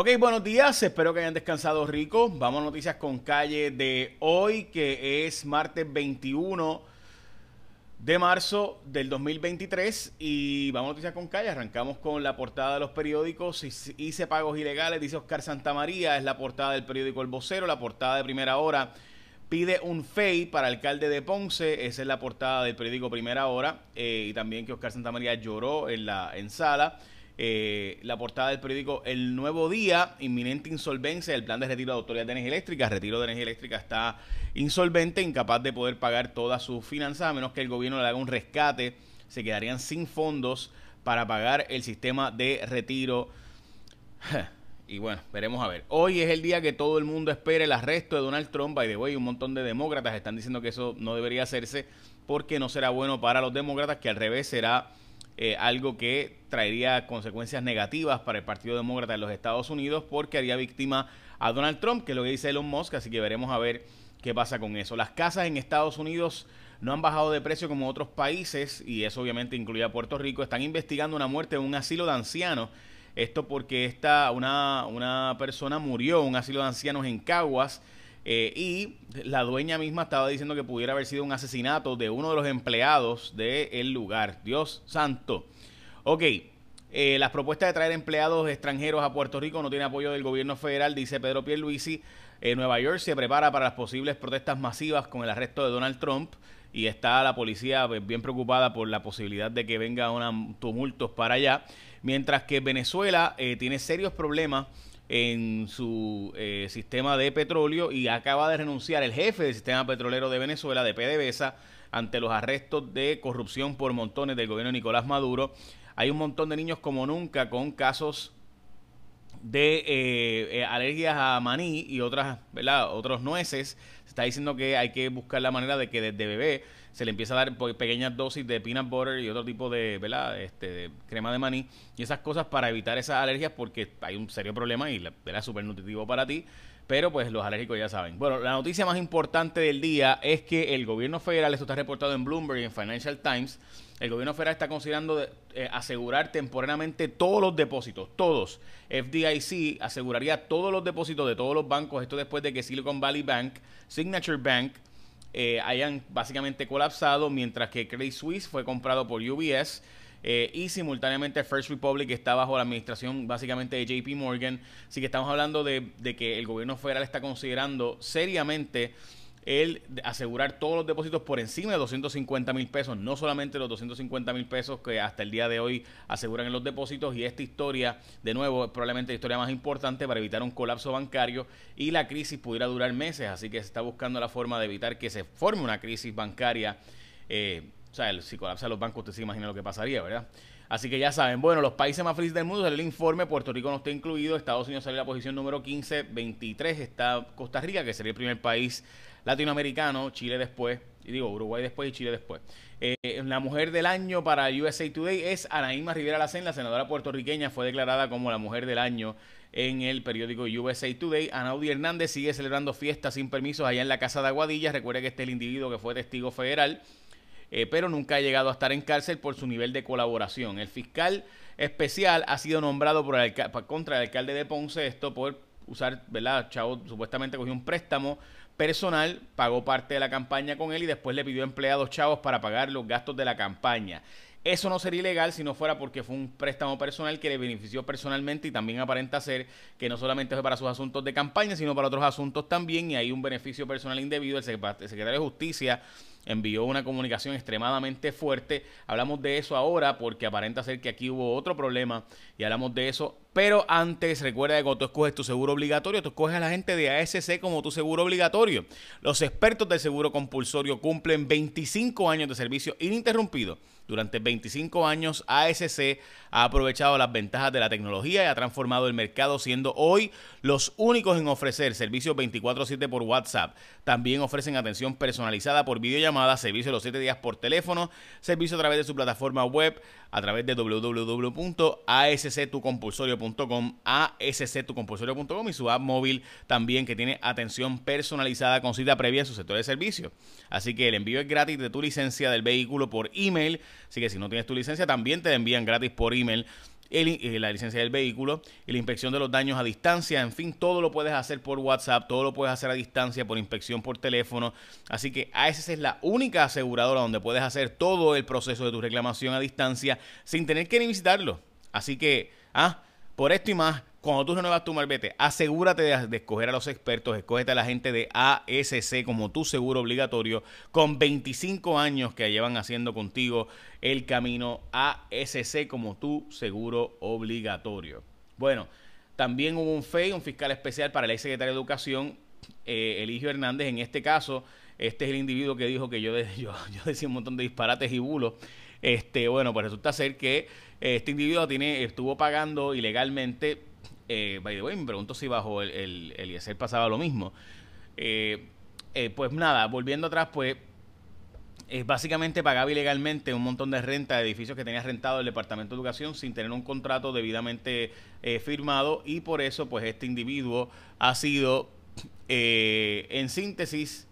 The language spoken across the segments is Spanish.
Ok, buenos días, espero que hayan descansado rico. Vamos a noticias con calle de hoy, que es martes 21 de marzo del 2023. Y vamos a noticias con calle, arrancamos con la portada de los periódicos. Hice pagos ilegales, dice Oscar Santamaría, es la portada del periódico El Vocero, la portada de primera hora. Pide un FEI para alcalde de Ponce, esa es la portada del periódico Primera Hora. Eh, y también que Oscar Santamaría lloró en la en sala. Eh, la portada del periódico El Nuevo Día, inminente insolvencia del plan de retiro de autoridad de energía eléctrica. retiro de energía eléctrica está insolvente, incapaz de poder pagar todas sus finanzas, a menos que el gobierno le haga un rescate. Se quedarían sin fondos para pagar el sistema de retiro. Y bueno, veremos a ver. Hoy es el día que todo el mundo espera el arresto de Donald Trump. By the way, un montón de demócratas están diciendo que eso no debería hacerse porque no será bueno para los demócratas, que al revés será eh, algo que traería consecuencias negativas para el Partido Demócrata de los Estados Unidos porque haría víctima a Donald Trump, que es lo que dice Elon Musk, así que veremos a ver qué pasa con eso. Las casas en Estados Unidos no han bajado de precio como otros países, y eso obviamente incluye a Puerto Rico, están investigando una muerte en un asilo de ancianos. Esto porque esta, una, una persona murió en un asilo de ancianos en Caguas eh, y la dueña misma estaba diciendo que pudiera haber sido un asesinato de uno de los empleados del lugar. Dios santo. Ok, eh, las propuestas de traer empleados extranjeros a Puerto Rico no tienen apoyo del gobierno federal, dice Pedro Pierluisi. Eh, Nueva York se prepara para las posibles protestas masivas con el arresto de Donald Trump y está la policía pues, bien preocupada por la posibilidad de que venga un tumultos para allá, mientras que Venezuela tiene serios problemas en su eh, sistema de petróleo y acaba de renunciar el jefe del sistema petrolero de Venezuela, de PDVSA, ante los arrestos de corrupción por montones del gobierno Nicolás Maduro. Hay un montón de niños como nunca con casos de eh, eh, alergias a maní y otras, ¿verdad? otros nueces. Se está diciendo que hay que buscar la manera de que desde bebé se le empieza a dar pequeñas dosis de peanut butter y otro tipo de, ¿verdad? Este, crema de maní y esas cosas para evitar esas alergias porque hay un serio problema y es súper nutritivo para ti. Pero pues los alérgicos ya saben. Bueno, la noticia más importante del día es que el gobierno federal, esto está reportado en Bloomberg y en Financial Times, el gobierno federal está considerando eh, asegurar temporalmente todos los depósitos, todos. FDIC aseguraría todos los depósitos de todos los bancos, esto después de que Silicon Valley Bank, Signature Bank, eh, hayan básicamente colapsado, mientras que Credit Suisse fue comprado por UBS. Eh, y simultáneamente First Republic está bajo la administración básicamente de JP Morgan. Así que estamos hablando de, que el gobierno federal está considerando seriamente el asegurar todos los depósitos por encima de 250 mil pesos, no solamente los 250 mil pesos que hasta el día de hoy aseguran en los depósitos y esta historia, de nuevo, es probablemente la historia más importante para evitar un colapso bancario y la crisis pudiera durar meses, así que se está buscando la forma de evitar que se forme una crisis bancaria. Eh, sea, si colapsan los bancos, usted se imagina lo que pasaría, ¿verdad? Así que ya saben, bueno, los países más felices del mundo, el informe, Puerto Rico no está incluido, Estados Unidos sale la posición número 15, 23 está Costa Rica, que sería el primer país latinoamericano, Chile después, y digo Uruguay después y Chile después. Eh, la mujer del año para USA Today es Anaíma Rivera Lacen, la senadora puertorriqueña, fue declarada como la mujer del año en el periódico USA Today. Anaudi Hernández sigue celebrando fiestas sin permisos allá en la casa de Aguadilla. Recuerde que este es el individuo que fue testigo federal, eh, pero nunca ha llegado a estar en cárcel por su nivel de colaboración. El fiscal especial ha sido nombrado por el, contra el alcalde de Ponce, esto por usar, ¿verdad? Chavo supuestamente cogió un préstamo personal, pagó parte de la campaña con él y después le pidió empleados chavos para pagar los gastos de la campaña. Eso no sería ilegal si no fuera porque fue un préstamo personal que le benefició personalmente y también aparenta ser que no solamente fue para sus asuntos de campaña, sino para otros asuntos también y hay un beneficio personal indebido. El secretario de Justicia envió una comunicación extremadamente fuerte. Hablamos de eso ahora porque aparenta ser que aquí hubo otro problema y hablamos de eso. Pero antes, recuerda que cuando tú escoges tu seguro obligatorio, tú escoges a la gente de ASC como tu seguro obligatorio. Los expertos del seguro compulsorio cumplen 25 años de servicio ininterrumpido. Durante 25 años, ASC ha aprovechado las ventajas de la tecnología y ha transformado el mercado, siendo hoy los únicos en ofrecer servicios 24-7 por WhatsApp. También ofrecen atención personalizada por videollamada, servicio los 7 días por teléfono, servicio a través de su plataforma web, a través de www.asctucompulsorio.com, asctucompulsorio.com y su app móvil también que tiene atención personalizada con cita previa en su sector de servicio. Así que el envío es gratis de tu licencia del vehículo por email, así que si no tienes tu licencia también te envían gratis por email eh, la licencia del vehículo y la inspección de los daños a distancia. En fin, todo lo puedes hacer por WhatsApp, todo lo puedes hacer a distancia, por inspección por teléfono. Así que ASC es la única aseguradora donde puedes hacer todo el proceso de tu reclamación a distancia sin tener que ni visitarlo. Así que, ah, por esto y más, cuando tú renuevas tu marbete, asegúrate de, escoger a los expertos, escógete a la gente de ASC como tu seguro obligatorio, con 25 años que llevan haciendo contigo el camino ASC como tu seguro obligatorio. Bueno, también hubo un FEI, un fiscal especial para el ex secretario de Educación, eh, Eligio Hernández. En este caso, este es el individuo que dijo que yo, decía un montón de disparates y bulos. Este, bueno, pues resulta ser que este individuo tiene, estuvo pagando ilegalmente eh, by the way, me pregunto si bajo el, el, Eliezer pasaba lo mismo. Eh, eh, pues nada, volviendo atrás, pues es básicamente pagaba ilegalmente un montón de renta de edificios que tenía rentado el Departamento de Educación sin tener un contrato debidamente firmado y por eso pues este individuo ha sido en síntesis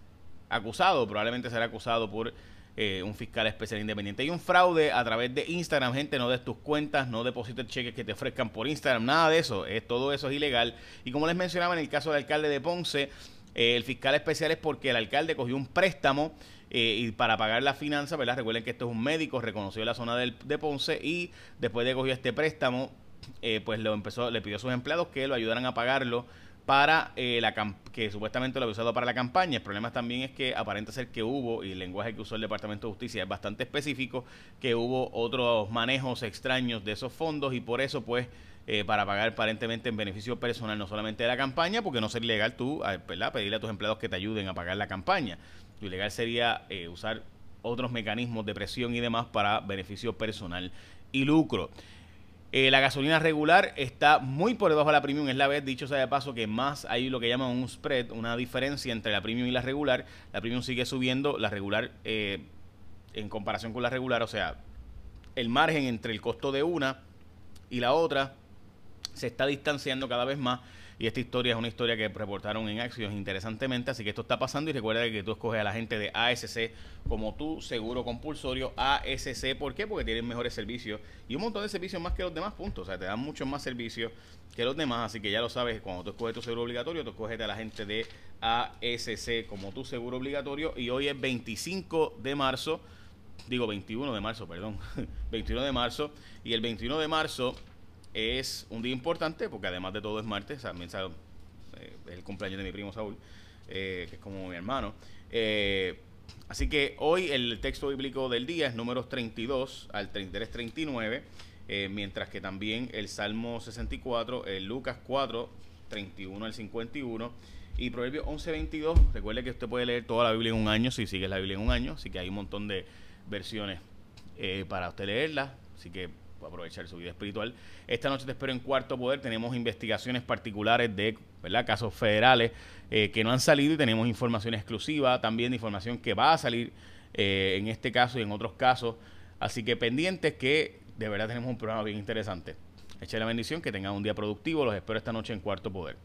acusado, probablemente será acusado por eh, un fiscal especial independiente. Hay un fraude a través de Instagram, gente, no des tus cuentas, no deposites cheques que te ofrezcan por Instagram, nada de eso, es, todo eso es ilegal. Y como les mencionaba en el caso del alcalde de Ponce, eh, el fiscal especial es porque el alcalde cogió un préstamo eh, y para pagar la finanza, ¿verdad? Recuerden que esto es un médico, reconoció la zona de Ponce y después de cogió este préstamo, pues lo empezó, le pidió a sus empleados que lo ayudaran a pagarlo para eh, la que supuestamente lo había usado para la campaña. El problema también es que aparenta ser que hubo, y el lenguaje que usó el Departamento de Justicia es bastante específico, que hubo otros manejos extraños de esos fondos y por eso pues eh, para pagar aparentemente en beneficio personal no solamente de la campaña, porque no sería ilegal tú ¿verdad? pedirle a tus empleados que te ayuden a pagar la campaña. Lo ilegal sería eh, usar otros mecanismos de presión y demás para beneficio personal y lucro. Eh, la gasolina regular está muy por debajo de la premium. Es la vez, dicho sea de paso, que más hay lo que llaman un spread, una diferencia entre la premium y la regular. La premium sigue subiendo, la regular eh, en comparación con la regular, o sea, el margen entre el costo de una y la otra se está distanciando cada vez más. Y esta historia es una historia que reportaron en Axios interesantemente. Así que esto está pasando y recuerda que tú escoges a la gente de ASC como tu seguro compulsorio ASC. ¿Por qué? Porque tienen mejores servicios y un montón de servicios más que los demás puntos. O sea, te dan muchos más servicios que los demás. Así que ya lo sabes, cuando tú escoges tu seguro obligatorio, tú escoges a la gente de ASC como tu seguro obligatorio. Y hoy es 25 de marzo. Digo 21 de marzo, perdón. 21 de marzo. Y el 21 de marzo es un día importante porque además de todo es martes, también es eh, el cumpleaños de mi primo Saúl, eh, que es como mi hermano. Eh, así que hoy el texto bíblico del día es números 32 al 33, 39, mientras que también el Salmo 64, el Lucas 4, 31 al 51 y Proverbios 11, 22. Recuerde que usted puede leer toda la Biblia en un año si sigue la Biblia en un año, así que hay un montón de versiones para usted leerla, así que aprovechar su vida espiritual. Esta noche te espero en Cuarto Poder. Tenemos investigaciones particulares de ¿verdad? casos federales eh, que no han salido y tenemos información exclusiva, también información que va a salir eh, en este caso y en otros casos. Así que pendientes que de verdad tenemos un programa bien interesante. Eche la bendición, que tengan un día productivo. Los espero esta noche en Cuarto Poder.